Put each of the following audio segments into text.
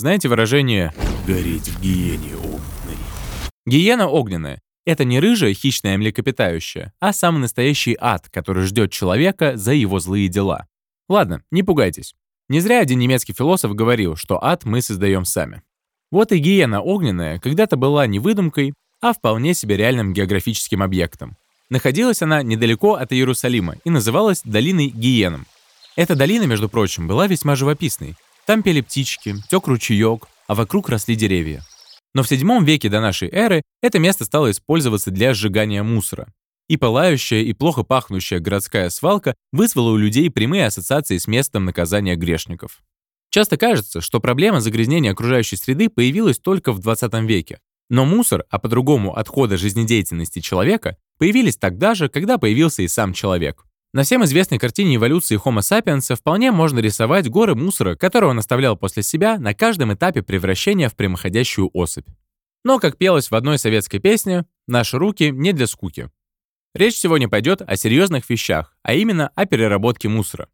Знаете выражение «гореть в гиене огненной»? Гиена огненная — это не рыжая хищная млекопитающая, а самый настоящий ад, который ждет человека за его злые дела. Ладно, не пугайтесь. Не зря один немецкий философ говорил, что ад мы создаем сами. Вот и гиена огненная когда-то была не выдумкой, а вполне себе реальным географическим объектом. Находилась она недалеко от Иерусалима и называлась долиной Гиеном. Эта долина, между прочим, была весьма живописной, там пели птички, тек ручеек, а вокруг росли деревья. Но в VII веке до нашей эры это место стало использоваться для сжигания мусора. И пылающая, и плохо пахнущая городская свалка вызвала у людей прямые ассоциации с местом наказания грешников. Часто кажется, что проблема загрязнения окружающей среды появилась только в 20 веке. Но мусор, а по-другому отходы жизнедеятельности человека, появились тогда же, когда появился и сам человек. На всем известной картине эволюции Homo sapiens вполне можно рисовать горы мусора, которые он оставлял после себя на каждом этапе превращения в прямоходящую особь. Но, как пелось в одной советской песне, наши руки не для скуки. Речь сегодня пойдет о серьезных вещах, а именно о переработке мусора.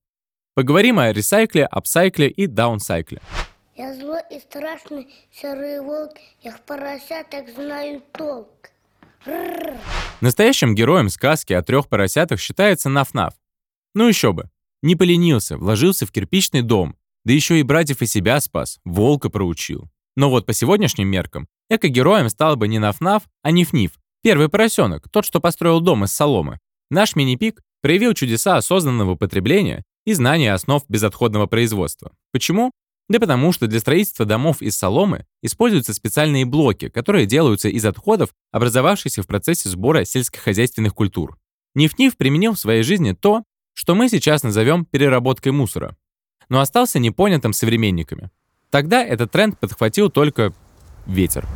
Поговорим о ресайкле, апсайкле и даунсайкле. Я злой и страшный серый волк, я в поросятах знаю толк. Настоящим героем сказки о трех поросятах считается Наф-Наф. Ну еще бы. Не поленился, вложился в кирпичный дом, да еще и братьев и себя спас, волка проучил. Но вот по сегодняшним меркам эко-героем стал бы не Наф-Наф, а Ниф-Ниф, первый поросенок, тот, что построил дом из соломы. Наш мини-пик проявил чудеса осознанного потребления и знания основ безотходного производства. Почему? Да потому что для строительства домов из соломы используются специальные блоки, которые делаются из отходов, образовавшихся в процессе сбора сельскохозяйственных культур. Ниф-Ниф применил в своей жизни то, что мы сейчас назовем переработкой мусора, но остался непонятым современниками. Тогда этот тренд подхватил только ветер.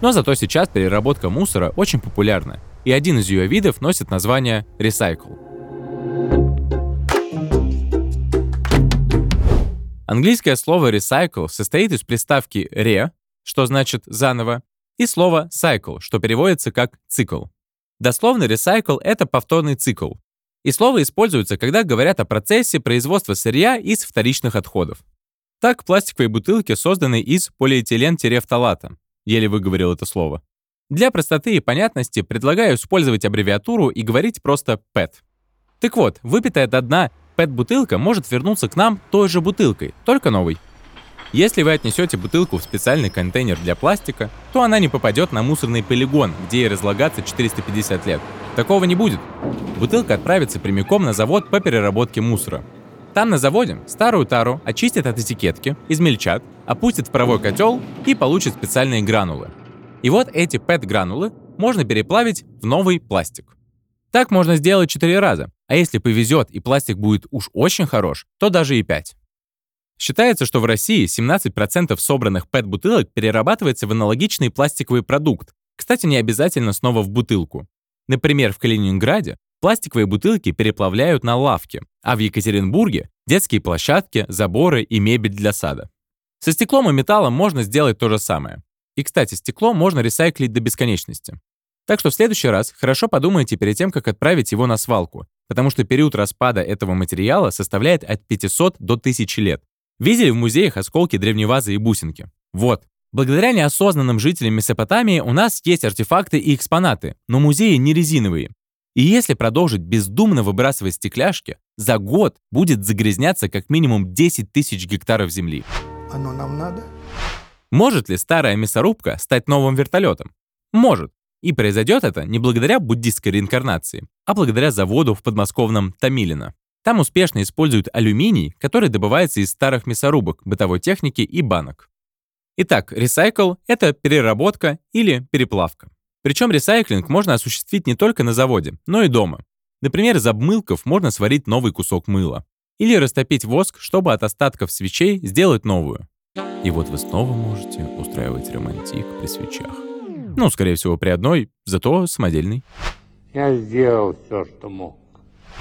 Но зато сейчас переработка мусора очень популярна, и один из ее видов носит название recycle. Английское слово recycle состоит из приставки re, что значит заново, и слова cycle, что переводится как цикл. Дословно recycle — это повторный цикл. И слово используется, когда говорят о процессе производства сырья из вторичных отходов. Так, пластиковые бутылки созданы из полиэтилен-фталата. Еле выговорил это слово. Для простоты и понятности предлагаю использовать аббревиатуру и говорить просто PET. Так вот, выпитая до дна PET-бутылка может вернуться к нам той же бутылкой, только новой. Если вы отнесете бутылку в специальный контейнер для пластика, то она не попадет на мусорный полигон, где ей разлагаться 450 лет. Такого не будет. Бутылка отправится прямиком на завод по переработке мусора. Там на заводе старую тару очистят от этикетки, измельчат, опустят в паровой котел и получат специальные гранулы. И вот эти PET-гранулы можно переплавить в новый пластик. Так можно сделать 4 раза, а если повезет и пластик будет уж очень хорош, то даже и 5. Считается, что в России 17% собранных PET-бутылок перерабатывается в аналогичный пластиковый продукт, кстати, не обязательно снова в бутылку. Например, в Калининграде пластиковые бутылки переплавляют на лавке, а в Екатеринбурге — детские площадки, заборы и мебель для сада. Со стеклом и металлом можно сделать то же самое. И, кстати, стекло можно ресайклить до бесконечности. Так что в следующий раз хорошо подумайте перед тем, как отправить его на свалку, потому что период распада этого материала составляет от 500 до 1000 лет. Видели в музеях осколки древневазы и бусинки? Вот. Благодаря неосознанным жителям Месопотамии у нас есть артефакты и экспонаты, но музеи не резиновые. И если продолжить бездумно выбрасывать стекляшки, за год будет загрязняться как минимум 10 тысяч гектаров земли. Оно нам надо? Может ли старая мясорубка стать новым вертолетом? Может. И произойдет это не благодаря буддистской реинкарнации, а благодаря заводу в подмосковном Томилино. Там успешно используют алюминий, который добывается из старых мясорубок, бытовой техники и банок. Итак, ресайкл — это переработка или переплавка. Причем ресайклинг можно осуществить не только на заводе, но и дома. Например, из обмылков можно сварить новый кусок мыла. Или растопить воск, чтобы от остатков свечей сделать новую. И вот вы снова можете устраивать романтик при свечах. Ну, скорее всего, при одной, зато самодельной. Я сделал все, что мог.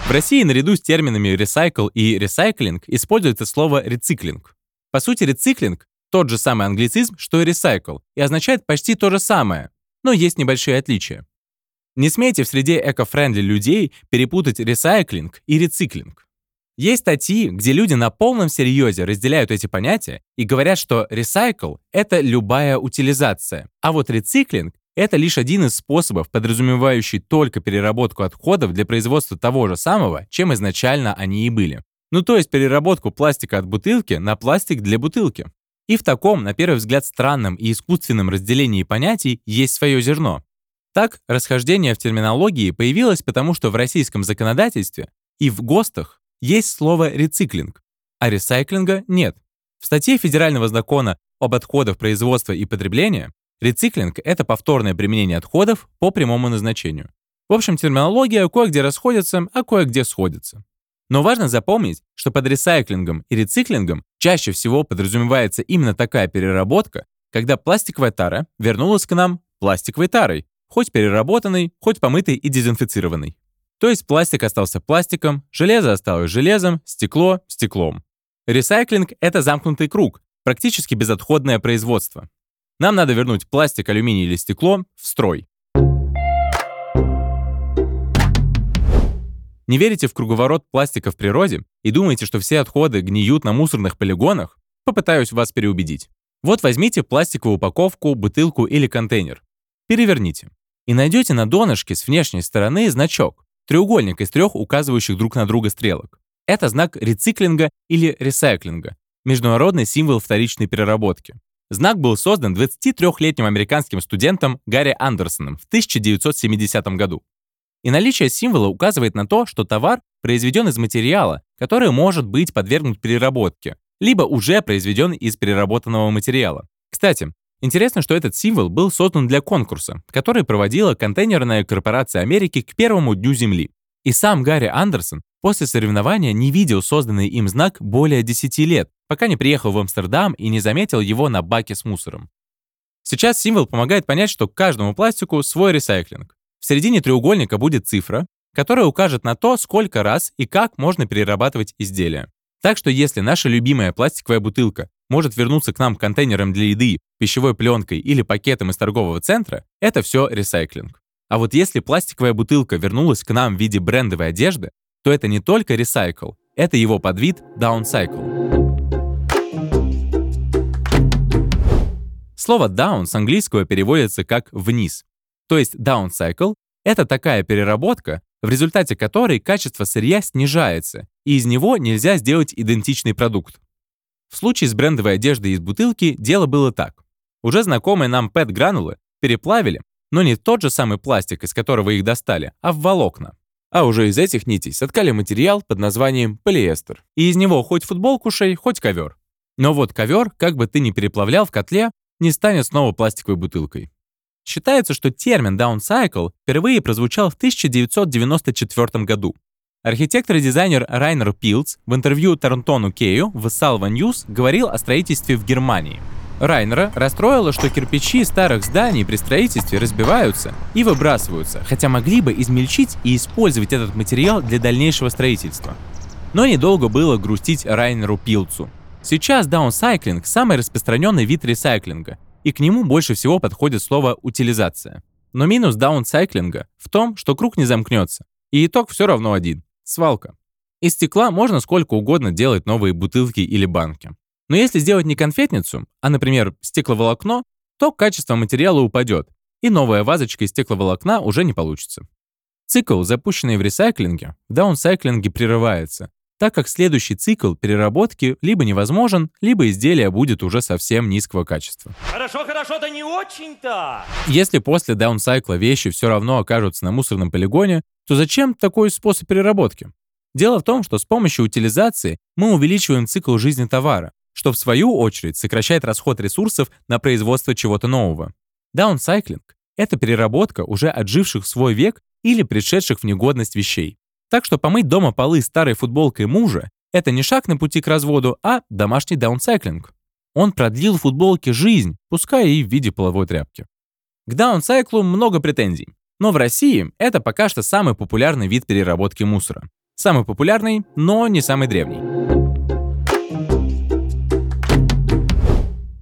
В России наряду с терминами recycle и recycling используется слово рециклинг. По сути, рециклинг — тот же самый англицизм, что и recycle, и означает почти то же самое, но есть небольшие отличия. Не смейте в среде эко-френдли людей перепутать ресайклинг и рециклинг. Есть статьи, где люди на полном серьезе разделяют эти понятия и говорят, что recycle — это любая утилизация, а вот рециклинг — это лишь один из способов, подразумевающий только переработку отходов для производства того же самого, чем изначально они и были. Ну то есть переработку пластика от бутылки на пластик для бутылки. И в таком, на первый взгляд, странном и искусственном разделении понятий есть свое зерно. Так, расхождение в терминологии появилось потому, что в российском законодательстве и в ГОСТах есть слово «рециклинг», а ресайклинга нет. В статье Федерального закона об отходах производства и потребления рециклинг — это повторное применение отходов по прямому назначению. В общем, терминология кое-где расходится, а кое-где сходится. Но важно запомнить, что под ресайклингом и рециклингом чаще всего подразумевается именно такая переработка, когда пластиковая тара вернулась к нам пластиковой тарой, хоть переработанной, хоть помытой и дезинфицированной. То есть пластик остался пластиком, железо осталось железом, стекло — стеклом. Ресайклинг — это замкнутый круг, практически безотходное производство. Нам надо вернуть пластик, алюминий или стекло в строй. Не верите в круговорот пластика в природе и думаете, что все отходы гниют на мусорных полигонах? Попытаюсь вас переубедить. Вот возьмите пластиковую упаковку, бутылку или контейнер. Переверните. И найдете на донышке с внешней стороны значок, треугольник из трех указывающих друг на друга стрелок. Это знак рециклинга или ресайклинга, международный символ вторичной переработки. Знак был создан 23-летним американским студентом Гарри Андерсоном в 1970 году. И наличие символа указывает на то, что товар произведен из материала, который может быть подвергнут переработке, либо уже произведен из переработанного материала. Кстати, интересно, что этот символ был создан для конкурса, который проводила контейнерная корпорация Америки к первому дню Земли. И сам Гарри Андерсон после соревнования не видел созданный им знак более 10 лет, пока не приехал в Амстердам и не заметил его на баке с мусором. Сейчас символ помогает понять, что к каждому пластику свой ресайклинг. В середине треугольника будет цифра, которая укажет на то, сколько раз и как можно перерабатывать изделия. Так что если наша любимая пластиковая бутылка может вернуться к нам контейнером для еды, пищевой пленкой или пакетом из торгового центра, это все ресайклинг. А вот если пластиковая бутылка вернулась к нам в виде брендовой одежды, то это не только ресайкл, это его подвид даунсайкл. Слово down с английского переводится как «вниз», то есть downcycle — это такая переработка, в результате которой качество сырья снижается, и из него нельзя сделать идентичный продукт. В случае с брендовой одеждой из бутылки дело было так. Уже знакомые нам PET-гранулы переплавили, но не тот же самый пластик, из которого их достали, а в волокна. А уже из этих нитей соткали материал под названием полиэстер. И из него хоть футболку шей, хоть ковер. Но вот ковер, как бы ты ни переплавлял в котле, не станет снова пластиковой бутылкой. Считается, что термин downcycle впервые прозвучал в 1994 году. Архитектор и дизайнер Райнер Пилц в интервью Тарнтону Кею в Salva News говорил о строительстве в Германии. Райнера расстроило, что кирпичи старых зданий при строительстве разбиваются и выбрасываются, хотя могли бы измельчить и использовать этот материал для дальнейшего строительства. Но недолго было грустить Райнеру Пилцу. Сейчас даунсайклинг – самый распространенный вид ресайклинга – и к нему больше всего подходит слово «утилизация». Но минус даунсайклинга в том, что круг не замкнется, и итог все равно один – свалка. Из стекла можно сколько угодно делать новые бутылки или банки. Но если сделать не конфетницу, а, например, стекловолокно, то качество материала упадет, и новая вазочка из стекловолокна уже не получится. Цикл, запущенный в ресайклинге, в даунсайклинге прерывается, так как следующий цикл переработки либо невозможен, либо изделие будет уже совсем низкого качества. Хорошо, хорошо, да не очень-то. Если после даунсайкла вещи все равно окажутся на мусорном полигоне, то зачем такой способ переработки? Дело в том, что с помощью утилизации мы увеличиваем цикл жизни товара, что в свою очередь сокращает расход ресурсов на производство чего-то нового. Даунсайклинг — это переработка уже отживших свой век или пришедших в негодность вещей. Так что помыть дома полы старой футболкой мужа – это не шаг на пути к разводу, а домашний даунсайклинг. Он продлил футболке жизнь, пускай и в виде половой тряпки. К даунсайклу много претензий. Но в России это пока что самый популярный вид переработки мусора. Самый популярный, но не самый древний.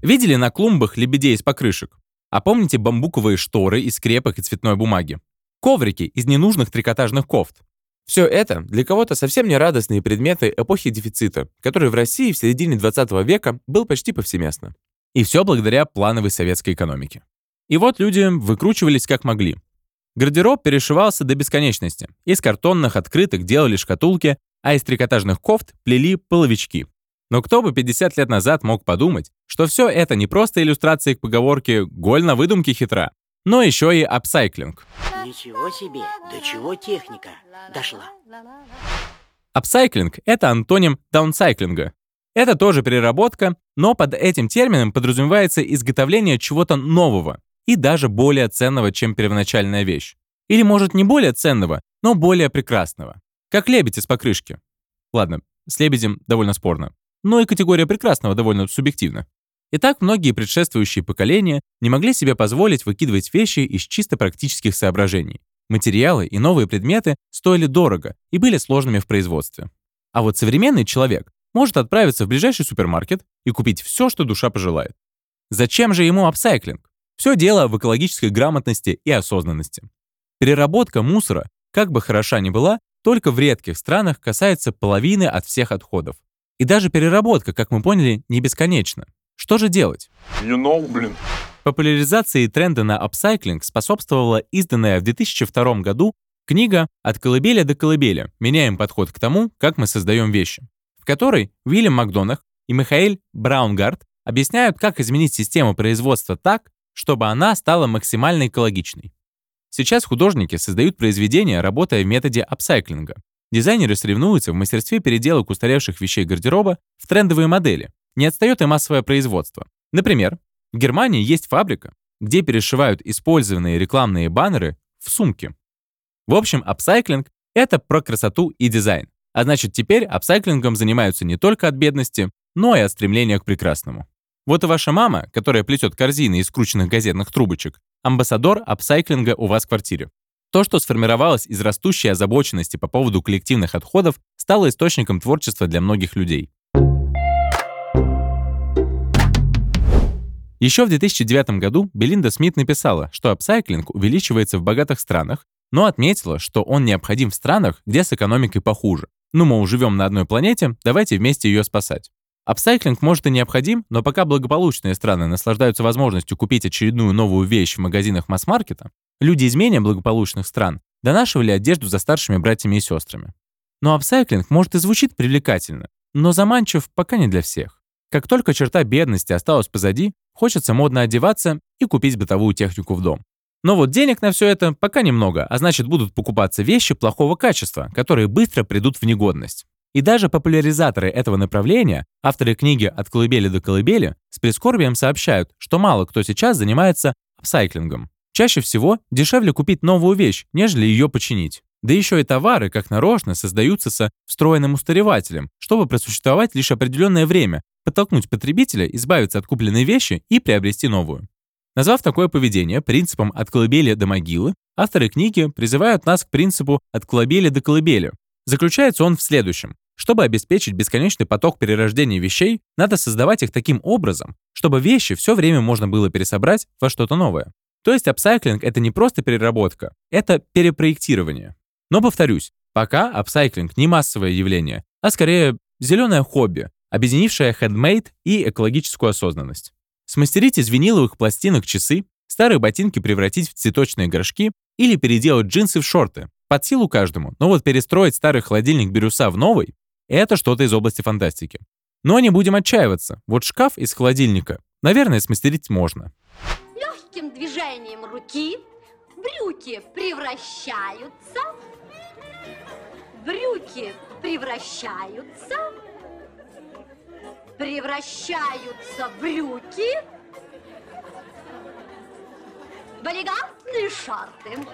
Видели на клумбах лебедей из покрышек? А помните бамбуковые шторы из скрепок и цветной бумаги? Коврики из ненужных трикотажных кофт. Все это для кого-то совсем не радостные предметы эпохи дефицита, который в России в середине 20 века был почти повсеместно. И все благодаря плановой советской экономике. И вот люди выкручивались как могли. Гардероб перешивался до бесконечности. Из картонных открыток делали шкатулки, а из трикотажных кофт плели половички. Но кто бы 50 лет назад мог подумать, что все это не просто иллюстрации к поговорке «голь на выдумке хитра», но еще и апсайклинг. Ничего себе, до чего техника дошла. Апсайклинг — это антоним даунсайклинга. Это тоже переработка, но под этим термином подразумевается изготовление чего-то нового и даже более ценного, чем первоначальная вещь. Или, может, не более ценного, но более прекрасного. Как лебедь из покрышки. Ладно, с лебедем довольно спорно. Но и категория прекрасного довольно субъективна. Итак, многие предшествующие поколения не могли себе позволить выкидывать вещи из чисто практических соображений. Материалы и новые предметы стоили дорого и были сложными в производстве. А вот современный человек может отправиться в ближайший супермаркет и купить все, что душа пожелает. Зачем же ему апсайклинг? Все дело в экологической грамотности и осознанности. Переработка мусора, как бы хороша ни была, только в редких странах касается половины от всех отходов. И даже переработка, как мы поняли, не бесконечна. Что же делать? You know, блин. Популяризации тренда на апсайклинг способствовала изданная в 2002 году книга «От колыбели до колыбели. Меняем подход к тому, как мы создаем вещи», в которой Уильям Макдонах и Михаил Браунгард объясняют, как изменить систему производства так, чтобы она стала максимально экологичной. Сейчас художники создают произведения, работая в методе апсайклинга. Дизайнеры соревнуются в мастерстве переделок устаревших вещей гардероба в трендовые модели, не отстает и массовое производство. Например, в Германии есть фабрика, где перешивают использованные рекламные баннеры в сумки. В общем, апсайклинг — это про красоту и дизайн. А значит, теперь апсайклингом занимаются не только от бедности, но и от стремления к прекрасному. Вот и ваша мама, которая плетет корзины из скрученных газетных трубочек, амбассадор апсайклинга у вас в квартире. То, что сформировалось из растущей озабоченности по поводу коллективных отходов, стало источником творчества для многих людей. Еще в 2009 году Белинда Смит написала, что апсайклинг увеличивается в богатых странах, но отметила, что он необходим в странах, где с экономикой похуже. Ну, мы живем на одной планете, давайте вместе ее спасать. Апсайклинг может и необходим, но пока благополучные страны наслаждаются возможностью купить очередную новую вещь в магазинах масс-маркета, люди из менее благополучных стран донашивали одежду за старшими братьями и сестрами. Но апсайклинг может и звучит привлекательно, но заманчив пока не для всех. Как только черта бедности осталась позади, Хочется модно одеваться и купить бытовую технику в дом. Но вот денег на все это пока немного, а значит будут покупаться вещи плохого качества, которые быстро придут в негодность. И даже популяризаторы этого направления, авторы книги «От колыбели до колыбели», с прискорбием сообщают, что мало кто сейчас занимается апсайклингом. Чаще всего дешевле купить новую вещь, нежели ее починить. Да еще и товары, как нарочно, создаются со встроенным устареванием, чтобы просуществовать лишь определенное время, подтолкнуть потребителя избавиться от купленной вещи и приобрести новую. Назвав такое поведение принципом «от колыбели до могилы», авторы книги призывают нас к принципу «от колыбели до колыбели». Заключается он в следующем. Чтобы обеспечить бесконечный поток перерождения вещей, надо создавать их таким образом, чтобы вещи все время можно было пересобрать во что-то новое. То есть апсайклинг — это не просто переработка, это перепроектирование. Но повторюсь, пока апсайклинг не массовое явление, а скорее зеленое хобби, объединившая хендмейд и экологическую осознанность. Смастерить из виниловых пластинок часы, старые ботинки превратить в цветочные горшки или переделать джинсы в шорты. Под силу каждому, но вот перестроить старый холодильник Бирюса в новый — это что-то из области фантастики. Но не будем отчаиваться. Вот шкаф из холодильника, наверное, смастерить можно. Легким движением руки брюки превращаются, брюки превращаются превращаются брюки в элегантные шарты.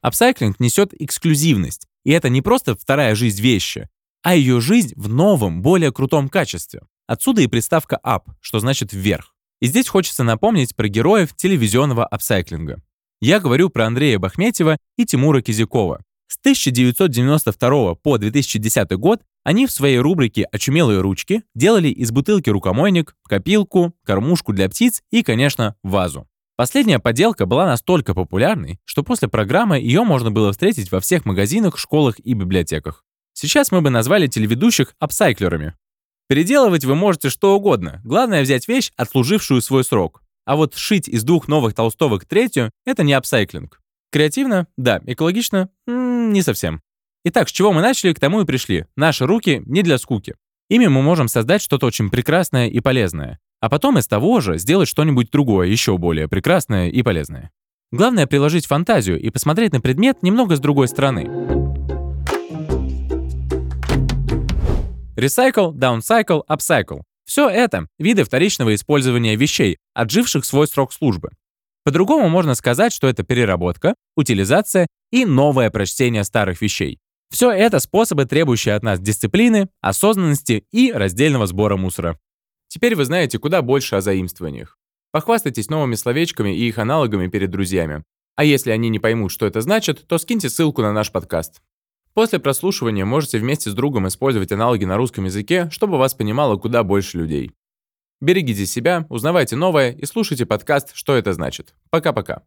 Апсайклинг несет эксклюзивность. И это не просто вторая жизнь вещи, а ее жизнь в новом, более крутом качестве. Отсюда и приставка up, что значит вверх. И здесь хочется напомнить про героев телевизионного апсайклинга. Я говорю про Андрея Бахметьева и Тимура Кизякова. С 1992 по 2010 год они в своей рубрике «Очумелые ручки» делали из бутылки рукомойник, копилку, кормушку для птиц и, конечно, вазу. Последняя поделка была настолько популярной, что после программы ее можно было встретить во всех магазинах, школах и библиотеках. Сейчас мы бы назвали телеведущих апсайклерами. Переделывать вы можете что угодно, главное взять вещь, отслужившую свой срок. А вот шить из двух новых толстовок третью — это не апсайклинг. Креативно? Да. Экологично? М -м, не совсем. Итак, с чего мы начали, к тому и пришли. Наши руки не для скуки. Ими мы можем создать что-то очень прекрасное и полезное. А потом из того же сделать что-нибудь другое, еще более прекрасное и полезное. Главное приложить фантазию и посмотреть на предмет немного с другой стороны. Recycle, downcycle, upcycle. Все это — виды вторичного использования вещей, отживших свой срок службы. По-другому можно сказать, что это переработка, утилизация и новое прочтение старых вещей. Все это способы, требующие от нас дисциплины, осознанности и раздельного сбора мусора. Теперь вы знаете куда больше о заимствованиях. Похвастайтесь новыми словечками и их аналогами перед друзьями. А если они не поймут, что это значит, то скиньте ссылку на наш подкаст. После прослушивания можете вместе с другом использовать аналоги на русском языке, чтобы вас понимало куда больше людей. Берегите себя, узнавайте новое и слушайте подкаст «Что это значит». Пока-пока.